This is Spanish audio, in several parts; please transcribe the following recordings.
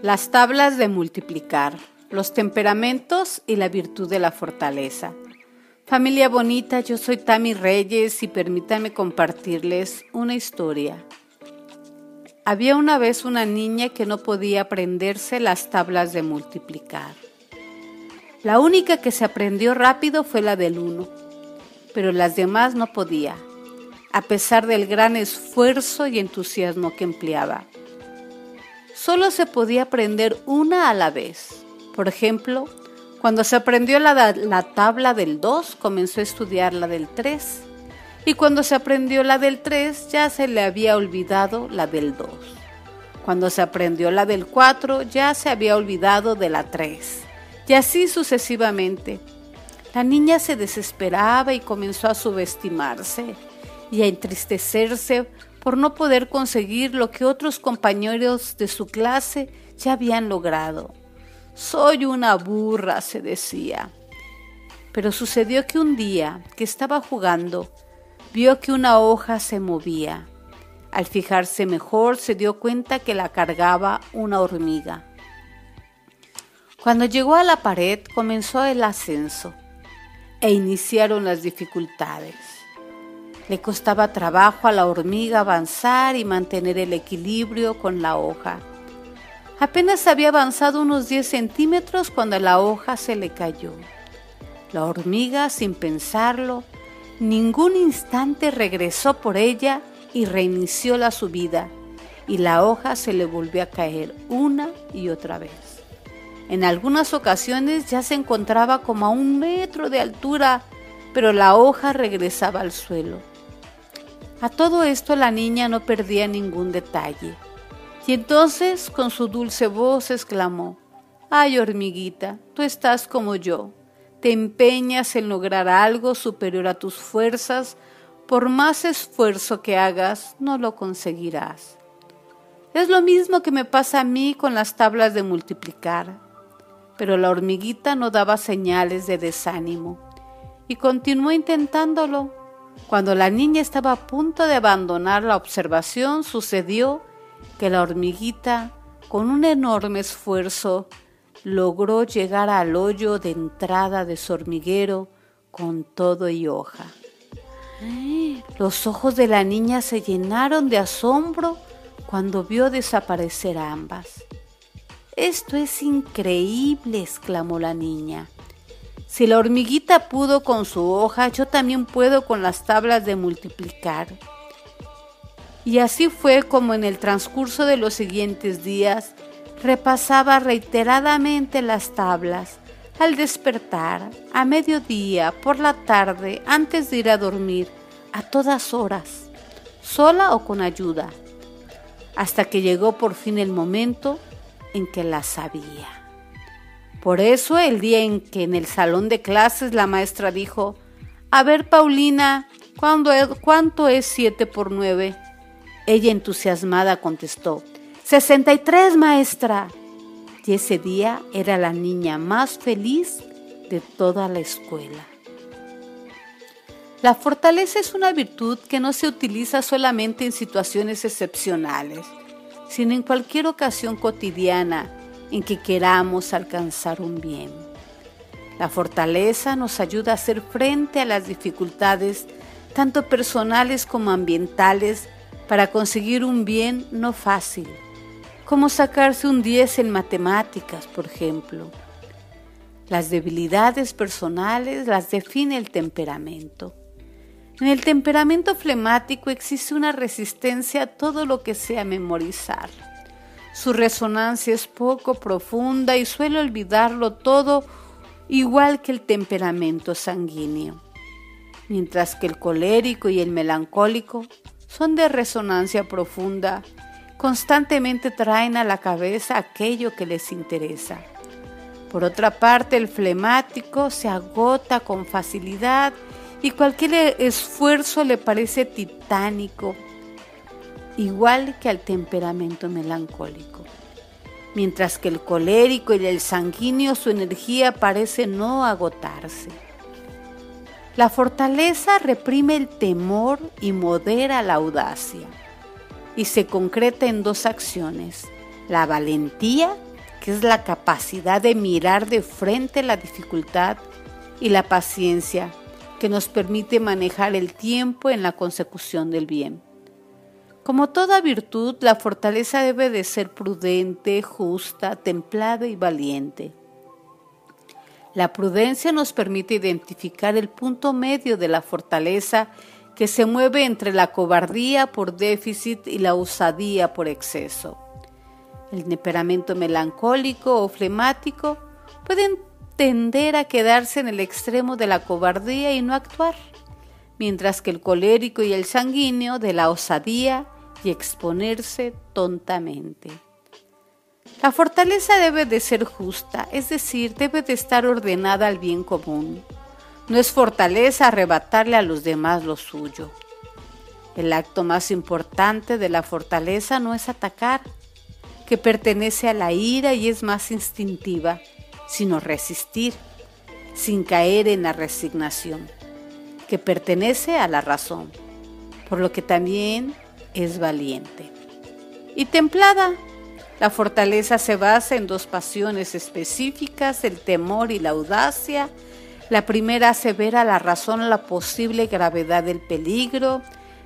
Las tablas de multiplicar, los temperamentos y la virtud de la fortaleza. Familia bonita, yo soy Tami Reyes y permítanme compartirles una historia. Había una vez una niña que no podía aprenderse las tablas de multiplicar. La única que se aprendió rápido fue la del 1, pero las demás no podía, a pesar del gran esfuerzo y entusiasmo que empleaba solo se podía aprender una a la vez. Por ejemplo, cuando se aprendió la, la tabla del 2, comenzó a estudiar la del 3. Y cuando se aprendió la del 3, ya se le había olvidado la del 2. Cuando se aprendió la del 4, ya se había olvidado de la 3. Y así sucesivamente. La niña se desesperaba y comenzó a subestimarse y a entristecerse por no poder conseguir lo que otros compañeros de su clase ya habían logrado. Soy una burra, se decía. Pero sucedió que un día que estaba jugando, vio que una hoja se movía. Al fijarse mejor se dio cuenta que la cargaba una hormiga. Cuando llegó a la pared comenzó el ascenso e iniciaron las dificultades. Le costaba trabajo a la hormiga avanzar y mantener el equilibrio con la hoja. Apenas había avanzado unos 10 centímetros cuando la hoja se le cayó. La hormiga, sin pensarlo, ningún instante regresó por ella y reinició la subida, y la hoja se le volvió a caer una y otra vez. En algunas ocasiones ya se encontraba como a un metro de altura, pero la hoja regresaba al suelo. A todo esto la niña no perdía ningún detalle. Y entonces con su dulce voz exclamó, Ay hormiguita, tú estás como yo, te empeñas en lograr algo superior a tus fuerzas, por más esfuerzo que hagas, no lo conseguirás. Es lo mismo que me pasa a mí con las tablas de multiplicar. Pero la hormiguita no daba señales de desánimo y continuó intentándolo cuando la niña estaba a punto de abandonar la observación, sucedió que la hormiguita, con un enorme esfuerzo, logró llegar al hoyo de entrada de su hormiguero con todo y hoja. Los ojos de la niña se llenaron de asombro cuando vio desaparecer a ambas. Esto es increíble, exclamó la niña. Si la hormiguita pudo con su hoja, yo también puedo con las tablas de multiplicar. Y así fue como en el transcurso de los siguientes días repasaba reiteradamente las tablas, al despertar, a mediodía, por la tarde, antes de ir a dormir, a todas horas, sola o con ayuda, hasta que llegó por fin el momento en que la sabía. Por eso el día en que en el salón de clases la maestra dijo, a ver Paulina, ¿cuánto es 7 por 9? Ella entusiasmada contestó, 63 maestra. Y ese día era la niña más feliz de toda la escuela. La fortaleza es una virtud que no se utiliza solamente en situaciones excepcionales, sino en cualquier ocasión cotidiana en que queramos alcanzar un bien. La fortaleza nos ayuda a hacer frente a las dificultades, tanto personales como ambientales, para conseguir un bien no fácil, como sacarse un 10 en matemáticas, por ejemplo. Las debilidades personales las define el temperamento. En el temperamento flemático existe una resistencia a todo lo que sea memorizar su resonancia es poco profunda y suele olvidarlo todo igual que el temperamento sanguíneo, mientras que el colérico y el melancólico son de resonancia profunda, constantemente traen a la cabeza aquello que les interesa. Por otra parte, el flemático se agota con facilidad y cualquier esfuerzo le parece titánico igual que al temperamento melancólico. Mientras que el colérico y el sanguíneo su energía parece no agotarse. La fortaleza reprime el temor y modera la audacia y se concreta en dos acciones, la valentía que es la capacidad de mirar de frente la dificultad y la paciencia que nos permite manejar el tiempo en la consecución del bien. Como toda virtud, la fortaleza debe de ser prudente, justa, templada y valiente. La prudencia nos permite identificar el punto medio de la fortaleza que se mueve entre la cobardía por déficit y la osadía por exceso. El temperamento melancólico o flemático pueden tender a quedarse en el extremo de la cobardía y no actuar, mientras que el colérico y el sanguíneo de la osadía y exponerse tontamente. La fortaleza debe de ser justa, es decir, debe de estar ordenada al bien común. No es fortaleza arrebatarle a los demás lo suyo. El acto más importante de la fortaleza no es atacar, que pertenece a la ira y es más instintiva, sino resistir, sin caer en la resignación, que pertenece a la razón, por lo que también es valiente. Y templada, la fortaleza se basa en dos pasiones específicas, el temor y la audacia. La primera hace ver a la razón la posible gravedad del peligro.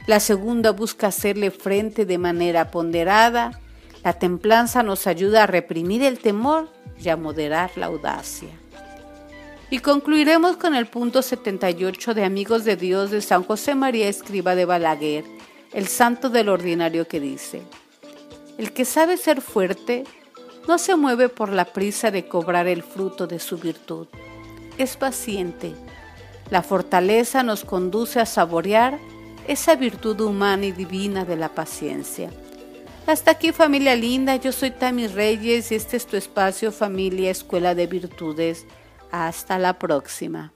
La segunda busca hacerle frente de manera ponderada. La templanza nos ayuda a reprimir el temor y a moderar la audacia. Y concluiremos con el punto 78 de Amigos de Dios de San José María Escriba de Balaguer, el santo del ordinario que dice, el que sabe ser fuerte no se mueve por la prisa de cobrar el fruto de su virtud. Es paciente. La fortaleza nos conduce a saborear esa virtud humana y divina de la paciencia. Hasta aquí familia linda, yo soy Tami Reyes y este es tu espacio familia Escuela de Virtudes. Hasta la próxima.